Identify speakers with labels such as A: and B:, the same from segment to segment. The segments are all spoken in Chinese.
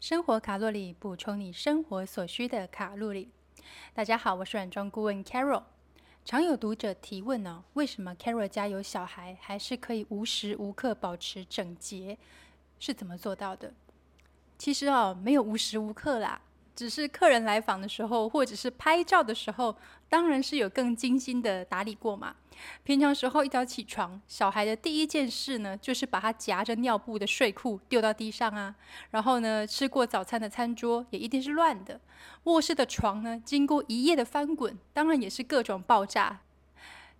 A: 生活卡路里，补充你生活所需的卡路里。大家好，我是软装顾问 Carol。常有读者提问呢，为什么 Carol 家有小孩，还是可以无时无刻保持整洁？是怎么做到的？其实哦，没有无时无刻啦。只是客人来访的时候，或者是拍照的时候，当然是有更精心的打理过嘛。平常时候一早起床，小孩的第一件事呢，就是把他夹着尿布的睡裤丢到地上啊。然后呢，吃过早餐的餐桌也一定是乱的。卧室的床呢，经过一夜的翻滚，当然也是各种爆炸。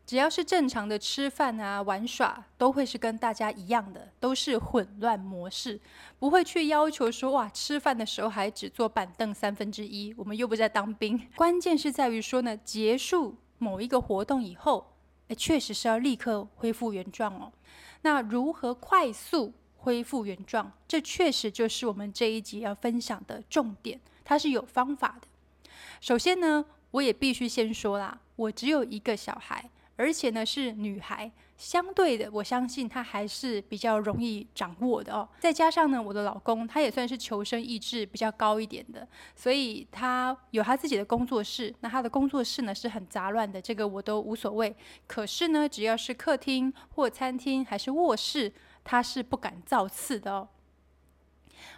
A: 只要是正常的吃饭啊、玩耍，都会是跟大家一样的，都是混乱模式，不会去要求说哇，吃饭的时候还只坐板凳三分之一，我们又不在当兵。关键是在于说呢，结束某一个活动以后，哎，确实是要立刻恢复原状哦。那如何快速恢复原状？这确实就是我们这一集要分享的重点，它是有方法的。首先呢，我也必须先说啦，我只有一个小孩。而且呢，是女孩，相对的，我相信她还是比较容易掌握的哦。再加上呢，我的老公他也算是求生意志比较高一点的，所以他有他自己的工作室。那他的工作室呢是很杂乱的，这个我都无所谓。可是呢，只要是客厅或餐厅还是卧室，他是不敢造次的哦。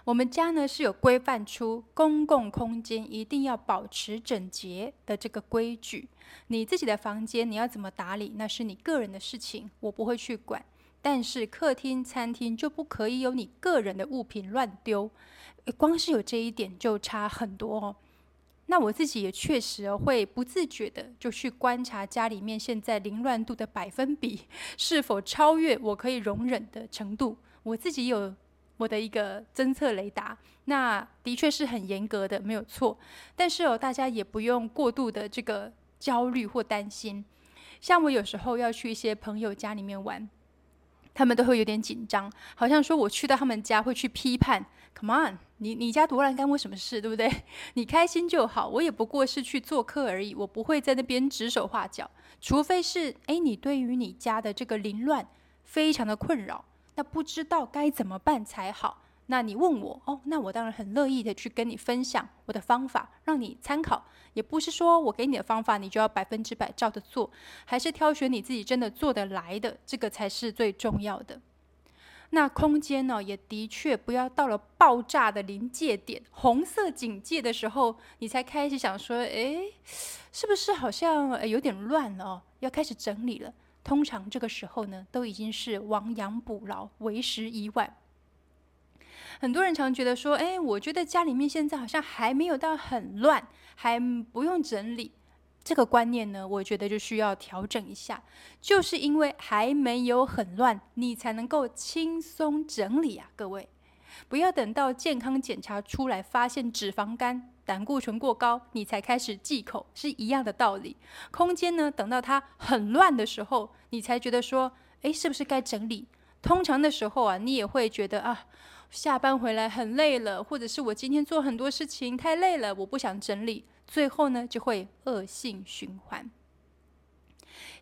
A: 我们家呢是有规范出公共空间一定要保持整洁的这个规矩。你自己的房间你要怎么打理，那是你个人的事情，我不会去管。但是客厅、餐厅就不可以有你个人的物品乱丢。光是有这一点就差很多哦。那我自己也确实会不自觉的就去观察家里面现在凌乱度的百分比 是否超越我可以容忍的程度。我自己有。我的一个侦测雷达，那的确是很严格的，没有错。但是哦，大家也不用过度的这个焦虑或担心。像我有时候要去一些朋友家里面玩，他们都会有点紧张，好像说我去到他们家会去批判。Come on，你你家多乱干我什么事，对不对？你开心就好，我也不过是去做客而已，我不会在那边指手画脚。除非是哎，你对于你家的这个凌乱非常的困扰。那不知道该怎么办才好？那你问我哦，那我当然很乐意的去跟你分享我的方法，让你参考。也不是说我给你的方法，你就要百分之百照着做，还是挑选你自己真的做得来的，这个才是最重要的。那空间呢，也的确不要到了爆炸的临界点、红色警戒的时候，你才开始想说，哎，是不是好像有点乱了哦？要开始整理了。通常这个时候呢，都已经是亡羊补牢，为时已晚。很多人常觉得说：“哎，我觉得家里面现在好像还没有到很乱，还不用整理。”这个观念呢，我觉得就需要调整一下。就是因为还没有很乱，你才能够轻松整理啊，各位。不要等到健康检查出来，发现脂肪肝。胆固醇过高，你才开始忌口，是一样的道理。空间呢，等到它很乱的时候，你才觉得说，哎，是不是该整理？通常的时候啊，你也会觉得啊，下班回来很累了，或者是我今天做很多事情太累了，我不想整理，最后呢，就会恶性循环。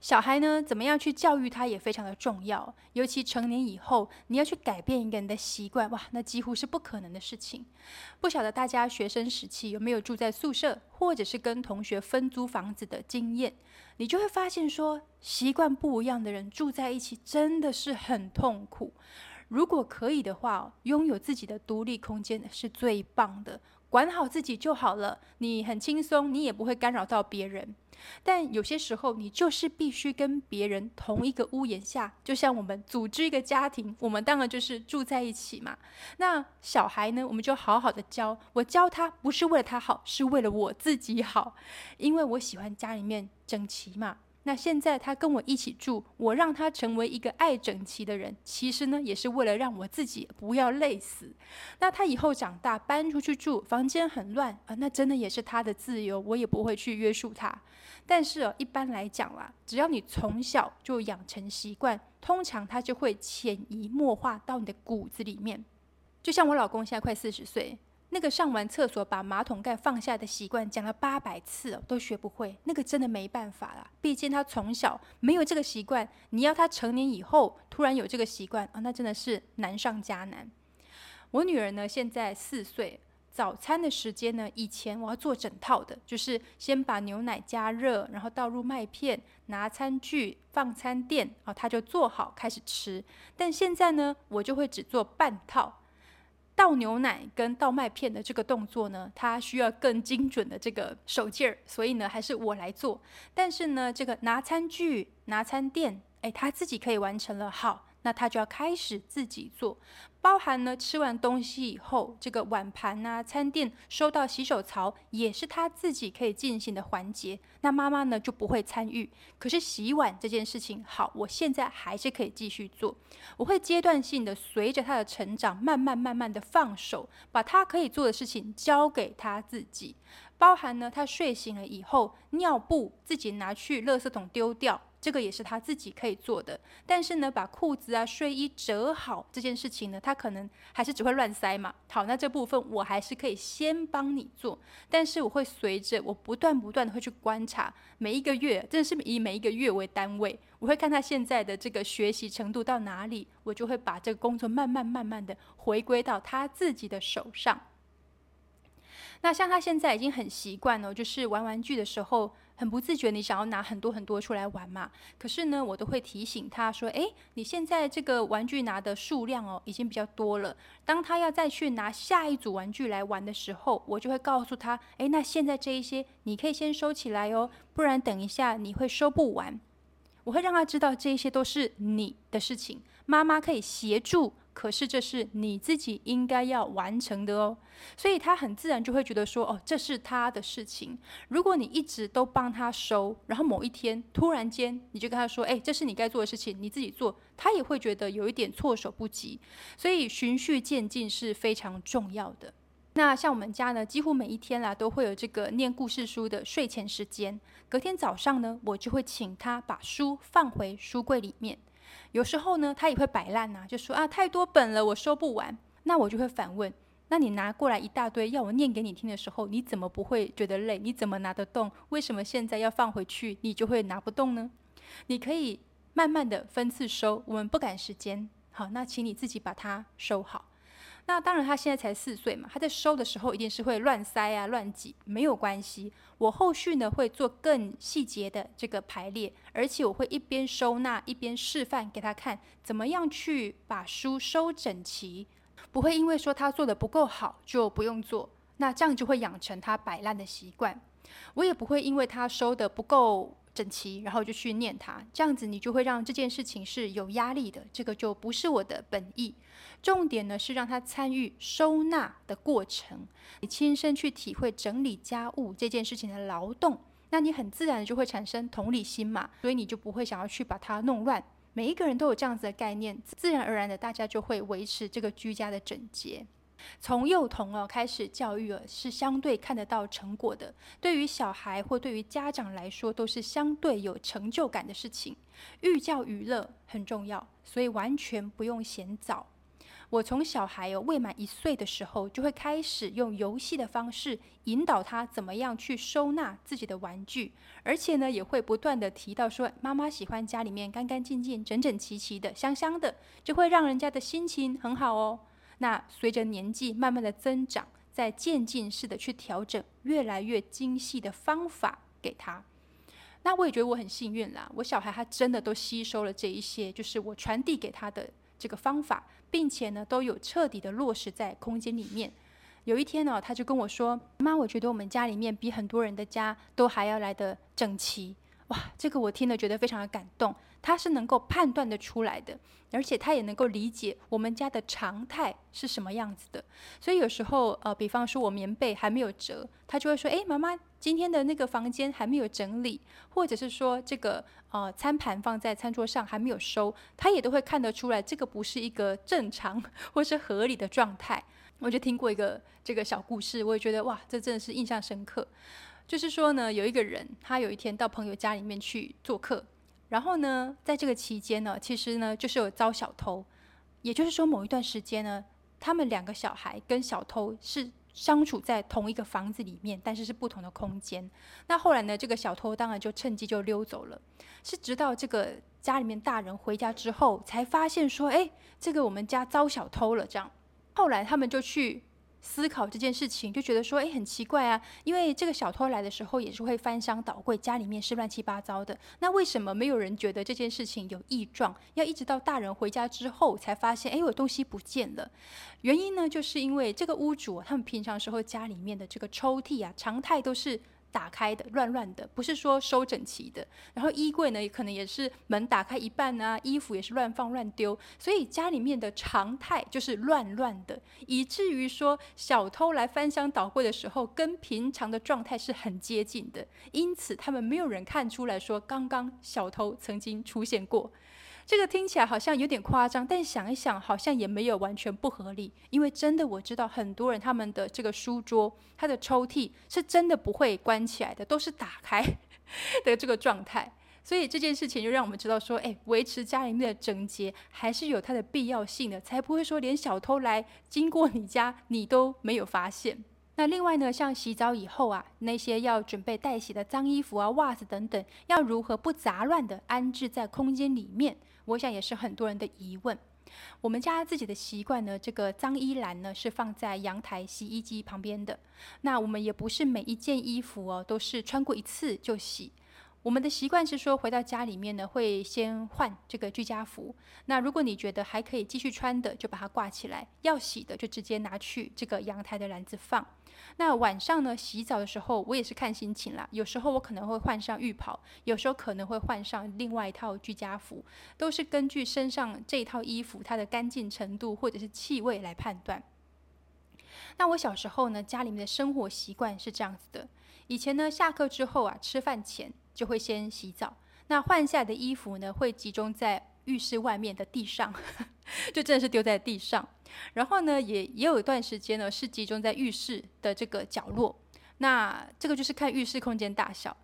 A: 小孩呢，怎么样去教育他也非常的重要。尤其成年以后，你要去改变一个人的习惯，哇，那几乎是不可能的事情。不晓得大家学生时期有没有住在宿舍，或者是跟同学分租房子的经验？你就会发现说，习惯不一样的人住在一起真的是很痛苦。如果可以的话，拥有自己的独立空间是最棒的。管好自己就好了，你很轻松，你也不会干扰到别人。但有些时候，你就是必须跟别人同一个屋檐下，就像我们组织一个家庭，我们当然就是住在一起嘛。那小孩呢，我们就好好的教，我教他不是为了他好，是为了我自己好，因为我喜欢家里面整齐嘛。那现在他跟我一起住，我让他成为一个爱整齐的人，其实呢也是为了让我自己不要累死。那他以后长大搬出去住，房间很乱啊，那真的也是他的自由，我也不会去约束他。但是哦，一般来讲啦，只要你从小就养成习惯，通常他就会潜移默化到你的骨子里面。就像我老公现在快四十岁。那个上完厕所把马桶盖放下的习惯讲了八百次哦，都学不会。那个真的没办法啦，毕竟他从小没有这个习惯。你要他成年以后突然有这个习惯啊，那真的是难上加难。我女儿呢，现在四岁，早餐的时间呢，以前我要做整套的，就是先把牛奶加热，然后倒入麦片，拿餐具放餐垫，啊，他就做好开始吃。但现在呢，我就会只做半套，倒牛奶跟倒麦片的这个动作呢，它需要更精准的这个手劲儿，所以呢，还是我来做。但是呢，这个拿餐具、拿餐垫，哎，他自己可以完成了，好。那他就要开始自己做，包含呢吃完东西以后，这个碗盘啊、餐垫收到洗手槽，也是他自己可以进行的环节。那妈妈呢就不会参与。可是洗碗这件事情，好，我现在还是可以继续做。我会阶段性的随着他的成长，慢慢慢慢的放手，把他可以做的事情交给他自己。包含呢，他睡醒了以后，尿布自己拿去垃圾桶丢掉。这个也是他自己可以做的，但是呢，把裤子啊、睡衣折好这件事情呢，他可能还是只会乱塞嘛。好，那这部分我还是可以先帮你做，但是我会随着我不断不断的会去观察，每一个月，真的是以每一个月为单位，我会看他现在的这个学习程度到哪里，我就会把这个工作慢慢慢慢的回归到他自己的手上。那像他现在已经很习惯了，就是玩玩具的时候。很不自觉，你想要拿很多很多出来玩嘛？可是呢，我都会提醒他说：“诶，你现在这个玩具拿的数量哦，已经比较多了。当他要再去拿下一组玩具来玩的时候，我就会告诉他：诶，那现在这一些你可以先收起来哦，不然等一下你会收不完。我会让他知道这一些都是你的事情，妈妈可以协助。”可是这是你自己应该要完成的哦，所以他很自然就会觉得说，哦，这是他的事情。如果你一直都帮他收，然后某一天突然间你就跟他说，哎，这是你该做的事情，你自己做，他也会觉得有一点措手不及。所以循序渐进是非常重要的。那像我们家呢，几乎每一天啦都会有这个念故事书的睡前时间。隔天早上呢，我就会请他把书放回书柜里面。有时候呢，他也会摆烂呐，就说啊，太多本了，我收不完。那我就会反问：那你拿过来一大堆要我念给你听的时候，你怎么不会觉得累？你怎么拿得动？为什么现在要放回去，你就会拿不动呢？你可以慢慢的分次收，我们不赶时间。好，那请你自己把它收好。那当然，他现在才四岁嘛，他在收的时候一定是会乱塞啊、乱挤，没有关系。我后续呢会做更细节的这个排列，而且我会一边收纳一边示范给他看，怎么样去把书收整齐，不会因为说他做的不够好就不用做，那这样就会养成他摆烂的习惯。我也不会因为他收的不够。整齐，然后就去念它，这样子你就会让这件事情是有压力的。这个就不是我的本意。重点呢是让他参与收纳的过程，你亲身去体会整理家务这件事情的劳动，那你很自然就会产生同理心嘛，所以你就不会想要去把它弄乱。每一个人都有这样子的概念，自然而然的大家就会维持这个居家的整洁。从幼童哦开始教育哦，是相对看得到成果的。对于小孩或对于家长来说，都是相对有成就感的事情。寓教于乐很重要，所以完全不用嫌早。我从小孩哦未满一岁的时候，就会开始用游戏的方式引导他怎么样去收纳自己的玩具，而且呢也会不断的提到说，妈妈喜欢家里面干干净净、整整齐齐的、香香的，就会让人家的心情很好哦。那随着年纪慢慢的增长，在渐进式的去调整越来越精细的方法给他。那我也觉得我很幸运啦，我小孩他真的都吸收了这一些，就是我传递给他的这个方法，并且呢都有彻底的落实在空间里面。有一天呢，他就跟我说：“妈，我觉得我们家里面比很多人的家都还要来的整齐。”哇，这个我听了觉得非常的感动。他是能够判断的出来的，而且他也能够理解我们家的常态是什么样子的。所以有时候，呃，比方说我棉被还没有折，他就会说：“诶，妈妈，今天的那个房间还没有整理，或者是说这个呃餐盘放在餐桌上还没有收，他也都会看得出来，这个不是一个正常或是合理的状态。”我就听过一个这个小故事，我也觉得哇，这真的是印象深刻。就是说呢，有一个人，他有一天到朋友家里面去做客。然后呢，在这个期间呢，其实呢就是有遭小偷，也就是说某一段时间呢，他们两个小孩跟小偷是相处在同一个房子里面，但是是不同的空间。那后来呢，这个小偷当然就趁机就溜走了，是直到这个家里面大人回家之后，才发现说，哎，这个我们家遭小偷了。这样，后来他们就去思考这件事情，就觉得说，哎，很奇怪啊，因为这个小偷来的时候也是会翻箱倒柜，家里面是乱七八糟的，那为什么没有人觉得这件事情有异状？要一直到大人回家之后才发现，哎，我东西不见了。原因呢，就是因为这个屋主他们平常时候家里面的这个抽屉啊，常态都是。打开的乱乱的，不是说收整齐的。然后衣柜呢，也可能也是门打开一半啊，衣服也是乱放乱丢。所以家里面的常态就是乱乱的，以至于说小偷来翻箱倒柜的时候，跟平常的状态是很接近的。因此，他们没有人看出来说刚刚小偷曾经出现过。这个听起来好像有点夸张，但想一想，好像也没有完全不合理。因为真的我知道很多人他们的这个书桌，它的抽屉是真的不会关起来的，都是打开 的这个状态。所以这件事情就让我们知道说，哎，维持家里面的整洁还是有它的必要性的，才不会说连小偷来经过你家你都没有发现。那另外呢，像洗澡以后啊，那些要准备待洗的脏衣服啊、袜子等等，要如何不杂乱的安置在空间里面？我想也是很多人的疑问。我们家自己的习惯呢，这个脏衣篮呢是放在阳台洗衣机旁边的。那我们也不是每一件衣服哦都是穿过一次就洗。我们的习惯是说，回到家里面呢会先换这个居家服。那如果你觉得还可以继续穿的，就把它挂起来；要洗的就直接拿去这个阳台的篮子放。那晚上呢？洗澡的时候，我也是看心情啦。有时候我可能会换上浴袍，有时候可能会换上另外一套居家服，都是根据身上这套衣服它的干净程度或者是气味来判断。那我小时候呢，家里面的生活习惯是这样子的：以前呢，下课之后啊，吃饭前就会先洗澡，那换下的衣服呢，会集中在浴室外面的地上，就真的是丢在地上。然后呢，也也有一段时间呢，是集中在浴室的这个角落。那这个就是看浴室空间大小。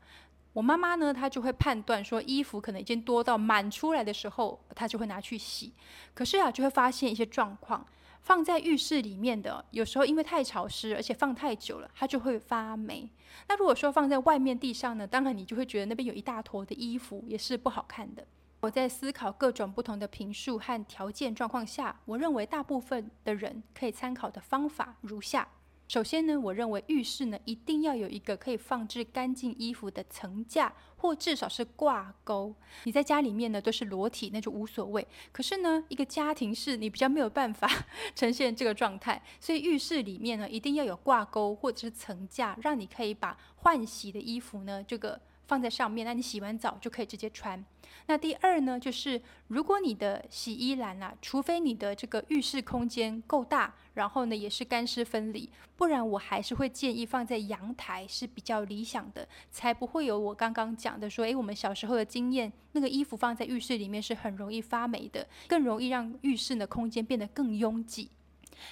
A: 我妈妈呢，她就会判断说，衣服可能已经多到满出来的时候，她就会拿去洗。可是啊，就会发现一些状况，放在浴室里面的，有时候因为太潮湿，而且放太久了，它就会发霉。那如果说放在外面地上呢，当然你就会觉得那边有一大坨的衣服，也是不好看的。我在思考各种不同的评述和条件状况下，我认为大部分的人可以参考的方法如下：首先呢，我认为浴室呢一定要有一个可以放置干净衣服的层架，或至少是挂钩。你在家里面呢都是裸体，那就无所谓。可是呢，一个家庭式你比较没有办法 呈现这个状态，所以浴室里面呢一定要有挂钩或者是层架，让你可以把换洗的衣服呢这个。放在上面，那你洗完澡就可以直接穿。那第二呢，就是如果你的洗衣篮啊，除非你的这个浴室空间够大，然后呢也是干湿分离，不然我还是会建议放在阳台是比较理想的，才不会有我刚刚讲的说，诶，我们小时候的经验，那个衣服放在浴室里面是很容易发霉的，更容易让浴室的空间变得更拥挤。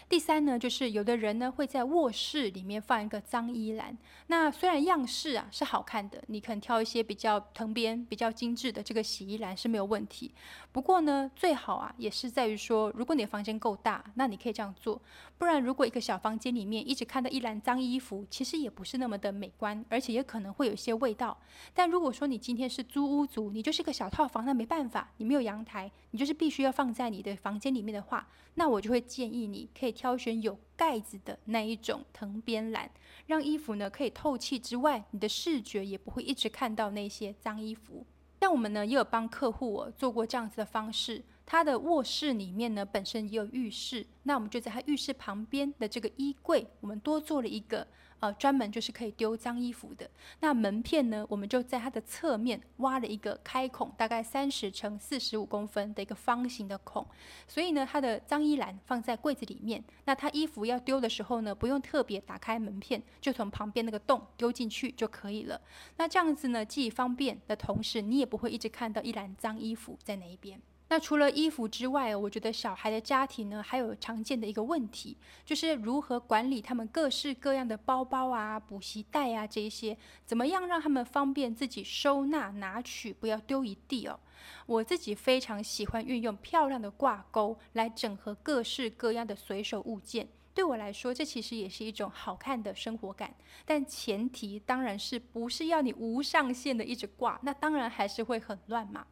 A: 第三呢，就是有的人呢会在卧室里面放一个脏衣篮。那虽然样式啊是好看的，你可能挑一些比较藤边、比较精致的这个洗衣篮是没有问题。不过呢，最好啊也是在于说，如果你的房间够大，那你可以这样做。不然，如果一个小房间里面一直看到一篮脏衣服，其实也不是那么的美观，而且也可能会有一些味道。但如果说你今天是租屋族，你就是个小套房，那没办法，你没有阳台，你就是必须要放在你的房间里面的话，那我就会建议你。可以挑选有盖子的那一种藤边篮，让衣服呢可以透气之外，你的视觉也不会一直看到那些脏衣服。但我们呢也有帮客户哦做过这样子的方式，他的卧室里面呢本身也有浴室，那我们就在他浴室旁边的这个衣柜，我们多做了一个。呃，专门就是可以丢脏衣服的。那门片呢，我们就在它的侧面挖了一个开孔，大概三十乘四十五公分的一个方形的孔。所以呢，它的脏衣篮放在柜子里面。那他衣服要丢的时候呢，不用特别打开门片，就从旁边那个洞丢进去就可以了。那这样子呢，既方便的同时，你也不会一直看到一篮脏衣服在那一边。那除了衣服之外，我觉得小孩的家庭呢，还有常见的一个问题，就是如何管理他们各式各样的包包啊、补习袋啊这一些，怎么样让他们方便自己收纳拿取，不要丢一地哦。我自己非常喜欢运用漂亮的挂钩来整合各式各样的随手物件，对我来说，这其实也是一种好看的生活感。但前提当然是不是要你无上限的一直挂，那当然还是会很乱嘛。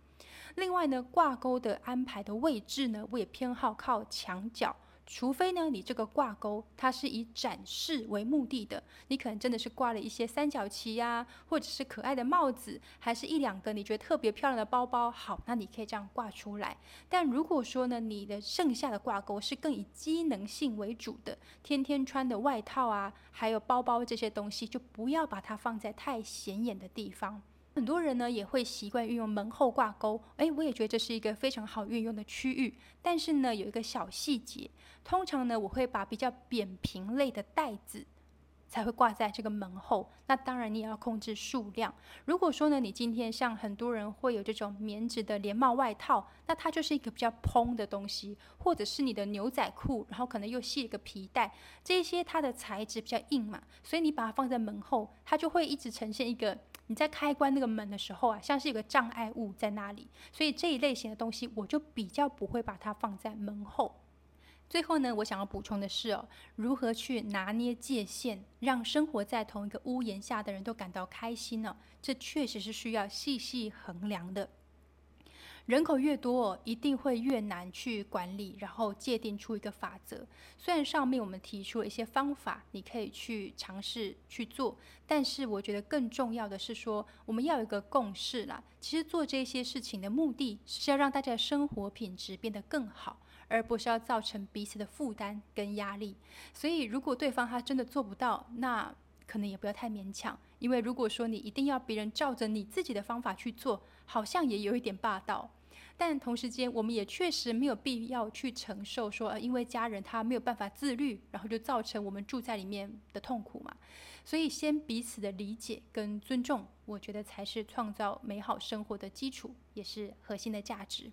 A: 另外呢，挂钩的安排的位置呢，我也偏好靠墙角，除非呢，你这个挂钩它是以展示为目的的，你可能真的是挂了一些三角旗呀，或者是可爱的帽子，还是一两个你觉得特别漂亮的包包，好，那你可以这样挂出来。但如果说呢，你的剩下的挂钩是更以机能性为主的，天天穿的外套啊，还有包包这些东西，就不要把它放在太显眼的地方。很多人呢也会习惯运用门后挂钩，诶，我也觉得这是一个非常好运用的区域。但是呢，有一个小细节，通常呢我会把比较扁平类的袋子才会挂在这个门后。那当然你也要控制数量。如果说呢你今天像很多人会有这种棉质的连帽外套，那它就是一个比较蓬的东西，或者是你的牛仔裤，然后可能又系一个皮带，这些它的材质比较硬嘛，所以你把它放在门后，它就会一直呈现一个。你在开关那个门的时候啊，像是有个障碍物在那里，所以这一类型的东西我就比较不会把它放在门后。最后呢，我想要补充的是哦，如何去拿捏界限，让生活在同一个屋檐下的人都感到开心呢？这确实是需要细细衡量的。人口越多，一定会越难去管理，然后界定出一个法则。虽然上面我们提出了一些方法，你可以去尝试去做，但是我觉得更重要的是说，我们要有一个共识啦。其实做这些事情的目的是要让大家的生活品质变得更好，而不是要造成彼此的负担跟压力。所以，如果对方他真的做不到，那可能也不要太勉强。因为如果说你一定要别人照着你自己的方法去做，好像也有一点霸道。但同时间，我们也确实没有必要去承受说，呃，因为家人他没有办法自律，然后就造成我们住在里面的痛苦嘛。所以，先彼此的理解跟尊重，我觉得才是创造美好生活的基础，也是核心的价值。